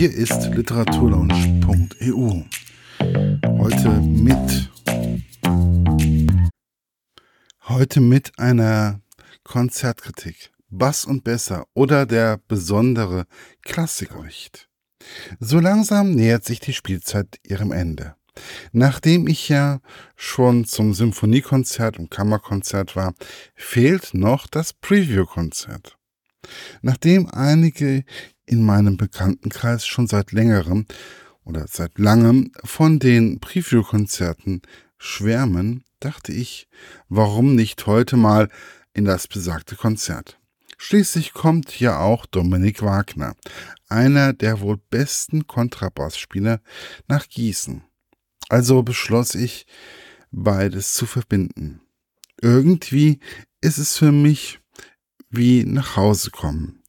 Hier ist literaturlaunch.eu. Heute mit heute mit einer Konzertkritik. Bass und Besser oder der besondere Klassikerricht. So langsam nähert sich die Spielzeit ihrem Ende. Nachdem ich ja schon zum Symphoniekonzert und Kammerkonzert war, fehlt noch das Preview-Konzert. Nachdem einige in meinem Bekanntenkreis schon seit längerem oder seit langem von den Preview-Konzerten schwärmen, dachte ich, warum nicht heute mal in das besagte Konzert. Schließlich kommt ja auch Dominik Wagner, einer der wohl besten Kontrabassspieler, nach Gießen. Also beschloss ich, beides zu verbinden. Irgendwie ist es für mich wie nach Hause kommen,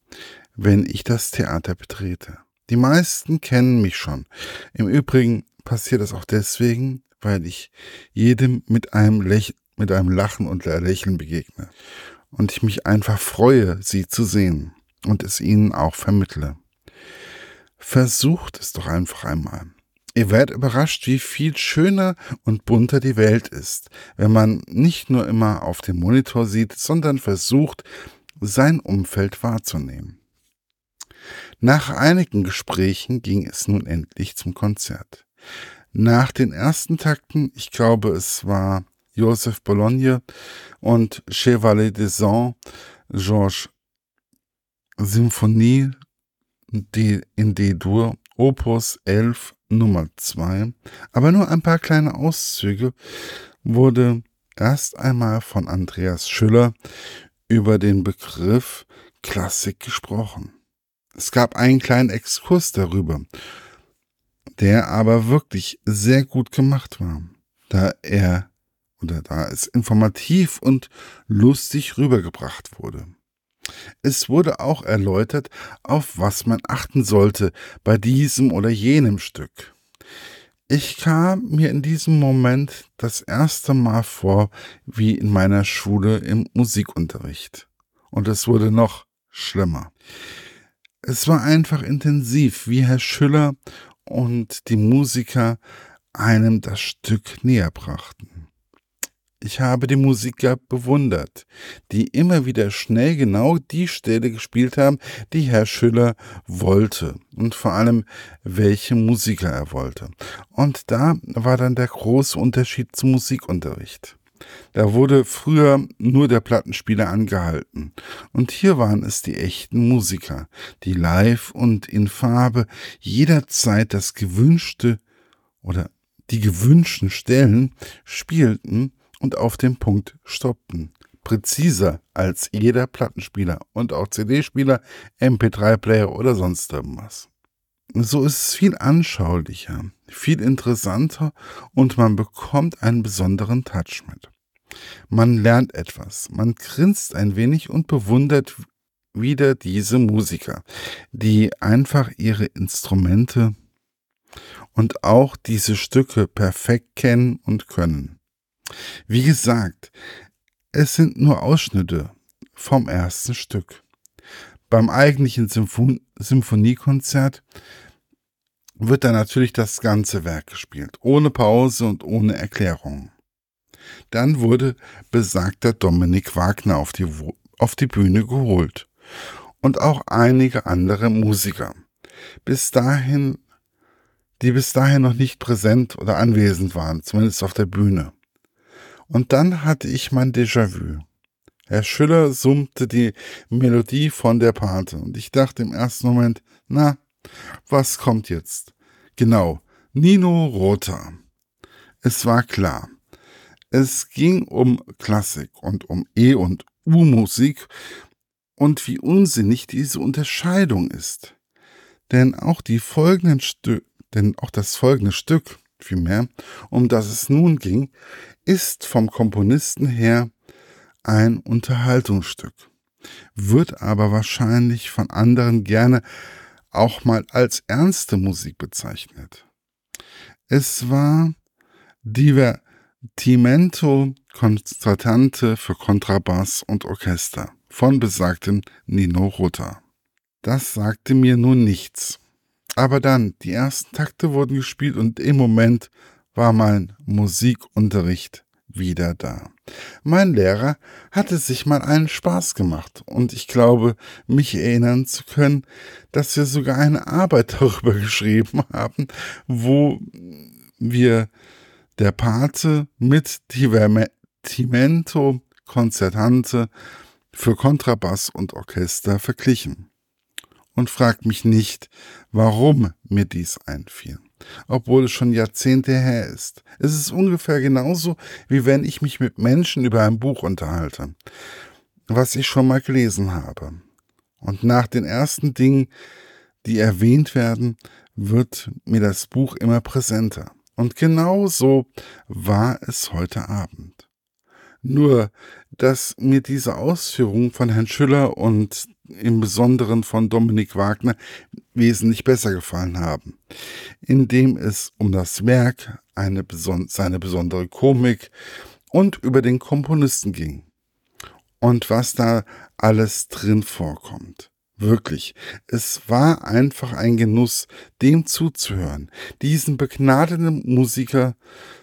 wenn ich das Theater betrete. Die meisten kennen mich schon. Im Übrigen passiert das auch deswegen, weil ich jedem mit einem, Lächeln, mit einem Lachen und Lächeln begegne. Und ich mich einfach freue, sie zu sehen und es ihnen auch vermittle. Versucht es doch einfach einmal. Ihr werdet überrascht, wie viel schöner und bunter die Welt ist, wenn man nicht nur immer auf dem Monitor sieht, sondern versucht, sein Umfeld wahrzunehmen. Nach einigen Gesprächen ging es nun endlich zum Konzert. Nach den ersten Takten, ich glaube es war Joseph Bologne und Chevalier des Ans, Georges Symphonie in D-Dur, Opus 11 Nummer 2, aber nur ein paar kleine Auszüge, wurde erst einmal von Andreas Schüller über den Begriff Klassik gesprochen. Es gab einen kleinen Exkurs darüber, der aber wirklich sehr gut gemacht war, da er oder da es informativ und lustig rübergebracht wurde. Es wurde auch erläutert, auf was man achten sollte bei diesem oder jenem Stück. Ich kam mir in diesem Moment das erste Mal vor wie in meiner Schule im Musikunterricht. Und es wurde noch schlimmer. Es war einfach intensiv, wie Herr Schüller und die Musiker einem das Stück näher brachten. Ich habe die Musiker bewundert, die immer wieder schnell genau die Stelle gespielt haben, die Herr Schüller wollte und vor allem welche Musiker er wollte. Und da war dann der große Unterschied zum Musikunterricht. Da wurde früher nur der Plattenspieler angehalten. Und hier waren es die echten Musiker, die live und in Farbe jederzeit das gewünschte oder die gewünschten Stellen spielten und auf dem Punkt stoppten. Präziser als jeder Plattenspieler und auch CD-Spieler, MP3-Player oder sonst irgendwas. So ist es viel anschaulicher, viel interessanter und man bekommt einen besonderen Touch mit. Man lernt etwas, man grinst ein wenig und bewundert wieder diese Musiker, die einfach ihre Instrumente und auch diese Stücke perfekt kennen und können. Wie gesagt, es sind nur Ausschnitte vom ersten Stück. Beim eigentlichen Symphon Symphoniekonzert wird dann natürlich das ganze Werk gespielt, ohne Pause und ohne Erklärung. Dann wurde besagter Dominik Wagner auf die, auf die Bühne geholt und auch einige andere Musiker. Bis dahin, die bis dahin noch nicht präsent oder anwesend waren, zumindest auf der Bühne. Und dann hatte ich mein Déjà-vu. Herr Schüller summte die Melodie von der Pate und ich dachte im ersten Moment, na, was kommt jetzt? Genau, Nino Rota. Es war klar. Es ging um Klassik und um E- und U-Musik und wie unsinnig diese Unterscheidung ist. Denn auch die folgenden Stück, denn auch das folgende Stück, vielmehr, um das es nun ging, ist vom Komponisten her ein Unterhaltungsstück, wird aber wahrscheinlich von anderen gerne auch mal als ernste Musik bezeichnet. Es war Divertimento Concertante für Kontrabass und Orchester von besagtem Nino Rota. Das sagte mir nun nichts. Aber dann, die ersten Takte wurden gespielt und im Moment war mein Musikunterricht wieder da. Mein Lehrer hatte sich mal einen Spaß gemacht und ich glaube, mich erinnern zu können, dass wir sogar eine Arbeit darüber geschrieben haben, wo wir der Pate mit Divertimento Concertante für Kontrabass und Orchester verglichen. Und fragt mich nicht, warum mir dies einfiel obwohl es schon Jahrzehnte her ist. Es ist ungefähr genauso, wie wenn ich mich mit Menschen über ein Buch unterhalte, was ich schon mal gelesen habe. Und nach den ersten Dingen, die erwähnt werden, wird mir das Buch immer präsenter. Und genau so war es heute Abend. Nur, dass mir diese Ausführungen von Herrn Schüller und im Besonderen von Dominik Wagner wesentlich besser gefallen haben, indem es um das Werk, eine beson seine besondere Komik und über den Komponisten ging. Und was da alles drin vorkommt. Wirklich, es war einfach ein Genuss, dem zuzuhören, diesen begnadeten Musiker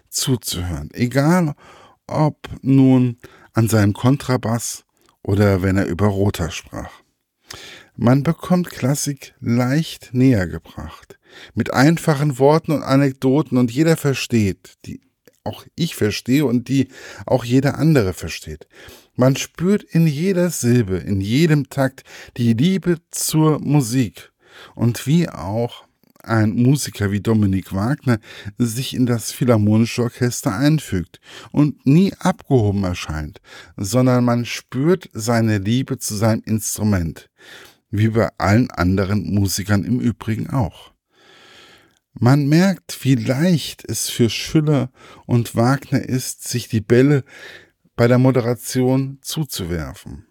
zuzuhören, egal ob nun an seinem Kontrabass oder wenn er über Rota sprach. Man bekommt Klassik leicht näher gebracht, mit einfachen Worten und Anekdoten und jeder versteht, die auch ich verstehe und die auch jeder andere versteht. Man spürt in jeder Silbe, in jedem Takt die Liebe zur Musik. Und wie auch ein Musiker wie Dominik Wagner sich in das Philharmonische Orchester einfügt und nie abgehoben erscheint, sondern man spürt seine Liebe zu seinem Instrument, wie bei allen anderen Musikern im Übrigen auch. Man merkt, wie leicht es für Schüller und Wagner ist, sich die Bälle bei der Moderation zuzuwerfen.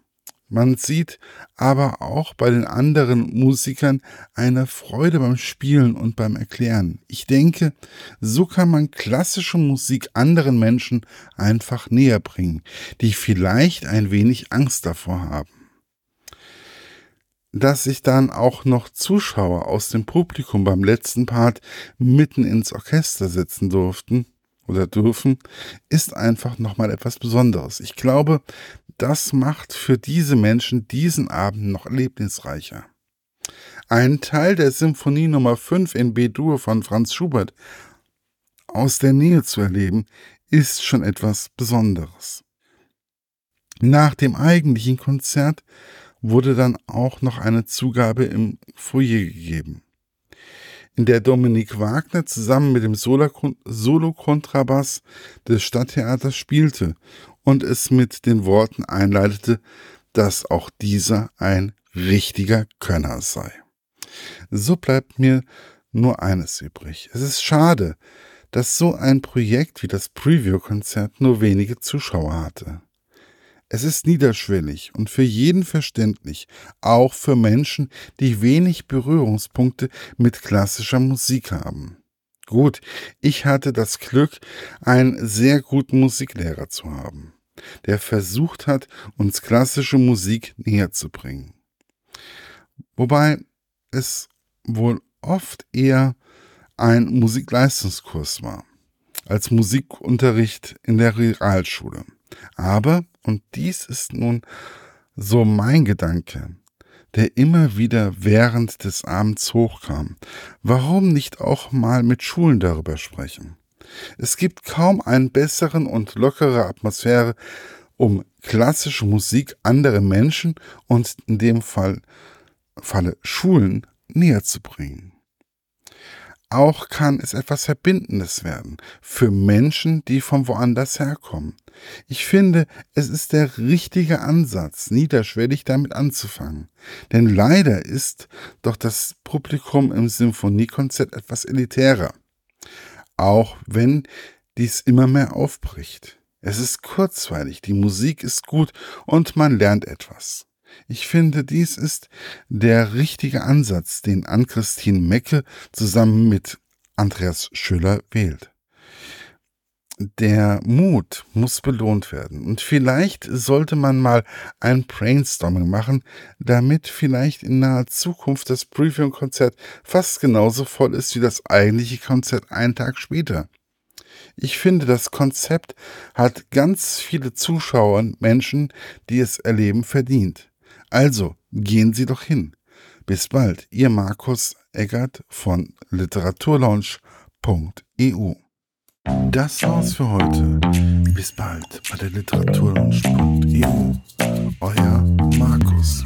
Man sieht aber auch bei den anderen Musikern eine Freude beim Spielen und beim Erklären. Ich denke, so kann man klassische Musik anderen Menschen einfach näher bringen, die vielleicht ein wenig Angst davor haben. Dass sich dann auch noch Zuschauer aus dem Publikum beim letzten Part mitten ins Orchester setzen durften, oder dürfen, ist einfach nochmal etwas Besonderes. Ich glaube, das macht für diese Menschen diesen Abend noch erlebnisreicher. Ein Teil der Symphonie Nummer 5 in B-Dur von Franz Schubert aus der Nähe zu erleben, ist schon etwas Besonderes. Nach dem eigentlichen Konzert wurde dann auch noch eine Zugabe im Foyer gegeben in der Dominik Wagner zusammen mit dem Solo-Kontrabass des Stadttheaters spielte und es mit den Worten einleitete, dass auch dieser ein richtiger Könner sei. So bleibt mir nur eines übrig. Es ist schade, dass so ein Projekt wie das Preview-Konzert nur wenige Zuschauer hatte. Es ist niederschwellig und für jeden verständlich, auch für Menschen, die wenig Berührungspunkte mit klassischer Musik haben. Gut, ich hatte das Glück, einen sehr guten Musiklehrer zu haben, der versucht hat, uns klassische Musik näher zu bringen. Wobei es wohl oft eher ein Musikleistungskurs war, als Musikunterricht in der Realschule. Aber und dies ist nun so mein Gedanke, der immer wieder während des Abends hochkam. Warum nicht auch mal mit Schulen darüber sprechen? Es gibt kaum einen besseren und lockere Atmosphäre, um klassische Musik andere Menschen und in dem Fall Falle Schulen näher zu bringen. Auch kann es etwas Verbindendes werden für Menschen, die von woanders herkommen. Ich finde, es ist der richtige Ansatz, niederschwellig damit anzufangen. Denn leider ist doch das Publikum im Symphoniekonzert etwas elitärer. Auch wenn dies immer mehr aufbricht. Es ist kurzweilig, die Musik ist gut und man lernt etwas. Ich finde, dies ist der richtige Ansatz, den Ann-Christine Mecke zusammen mit Andreas Schüller wählt. der Mut muss belohnt werden. Und vielleicht sollte man mal ein Brainstorming machen, damit vielleicht in naher Zukunft das Briefing-Konzert fast genauso voll ist wie das eigentliche Konzert einen Tag später. Ich finde, das Konzept hat ganz viele Zuschauer und Menschen, die es erleben, verdient. Also gehen Sie doch hin. Bis bald, Ihr Markus Eggert von literaturlaunch.eu. Das war's für heute. Bis bald bei der literaturlaunch.eu. Euer Markus.